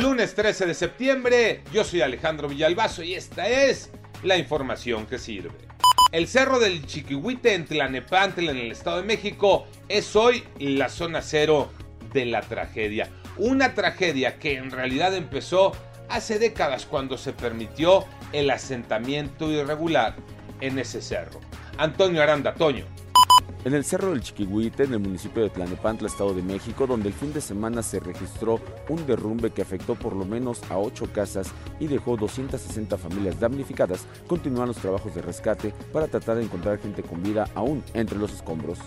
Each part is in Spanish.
Lunes 13 de septiembre, yo soy Alejandro Villalbazo y esta es la información que sirve. El cerro del Chiquihuite en Tlanepantla, en el Estado de México, es hoy la zona cero de la tragedia. Una tragedia que en realidad empezó hace décadas cuando se permitió el asentamiento irregular en ese cerro. Antonio Aranda Toño. En el Cerro del Chiquihuite, en el municipio de Tlanepantla, Estado de México, donde el fin de semana se registró un derrumbe que afectó por lo menos a ocho casas y dejó 260 familias damnificadas, continúan los trabajos de rescate para tratar de encontrar gente con vida aún entre los escombros.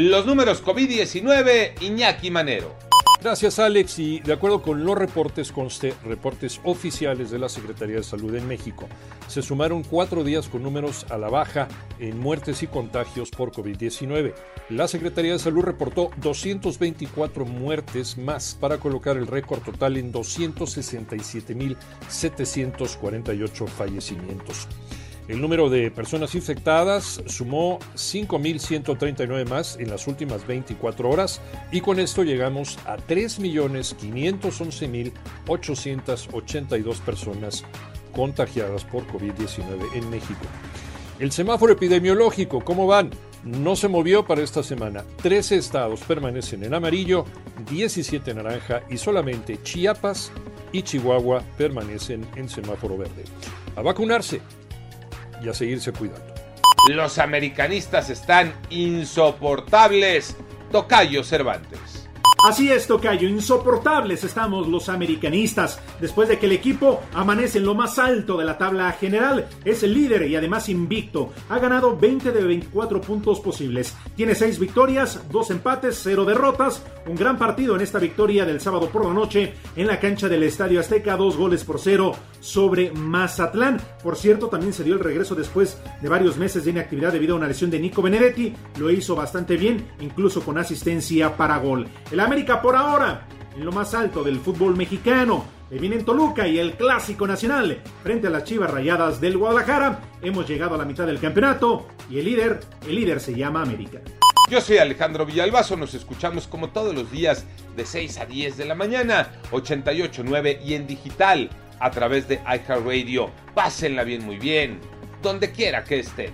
Los números COVID-19, Iñaki Manero. Gracias Alex y de acuerdo con los reportes conste reportes oficiales de la Secretaría de Salud en México, se sumaron cuatro días con números a la baja en muertes y contagios por COVID-19. La Secretaría de Salud reportó 224 muertes más para colocar el récord total en 267.748 fallecimientos. El número de personas infectadas sumó 5.139 más en las últimas 24 horas y con esto llegamos a 3.511.882 personas contagiadas por COVID-19 en México. El semáforo epidemiológico, ¿cómo van? No se movió para esta semana. 13 estados permanecen en amarillo, 17 en naranja y solamente Chiapas y Chihuahua permanecen en semáforo verde. A vacunarse y a seguirse cuidando. Los americanistas están insoportables. Tocayo Cervantes. Así es, Tocayo, insoportables estamos los americanistas. Después de que el equipo amanece en lo más alto de la tabla general, es el líder y además invicto. Ha ganado 20 de 24 puntos posibles. Tiene 6 victorias, 2 empates, 0 derrotas. Un gran partido en esta victoria del sábado por la noche en la cancha del Estadio Azteca, 2 goles por 0 sobre Mazatlán. Por cierto, también se dio el regreso después de varios meses de inactividad debido a una lesión de Nico Benedetti. Lo hizo bastante bien, incluso con asistencia para gol. El América por ahora, en lo más alto del fútbol mexicano. Le vienen Toluca y el Clásico Nacional frente a las Chivas Rayadas del Guadalajara. Hemos llegado a la mitad del campeonato y el líder, el líder se llama América. Yo soy Alejandro Villalbazo, nos escuchamos como todos los días de 6 a 10 de la mañana, 88.9 y en digital a través de iHeartRadio. Pásenla bien, muy bien, donde quiera que estén.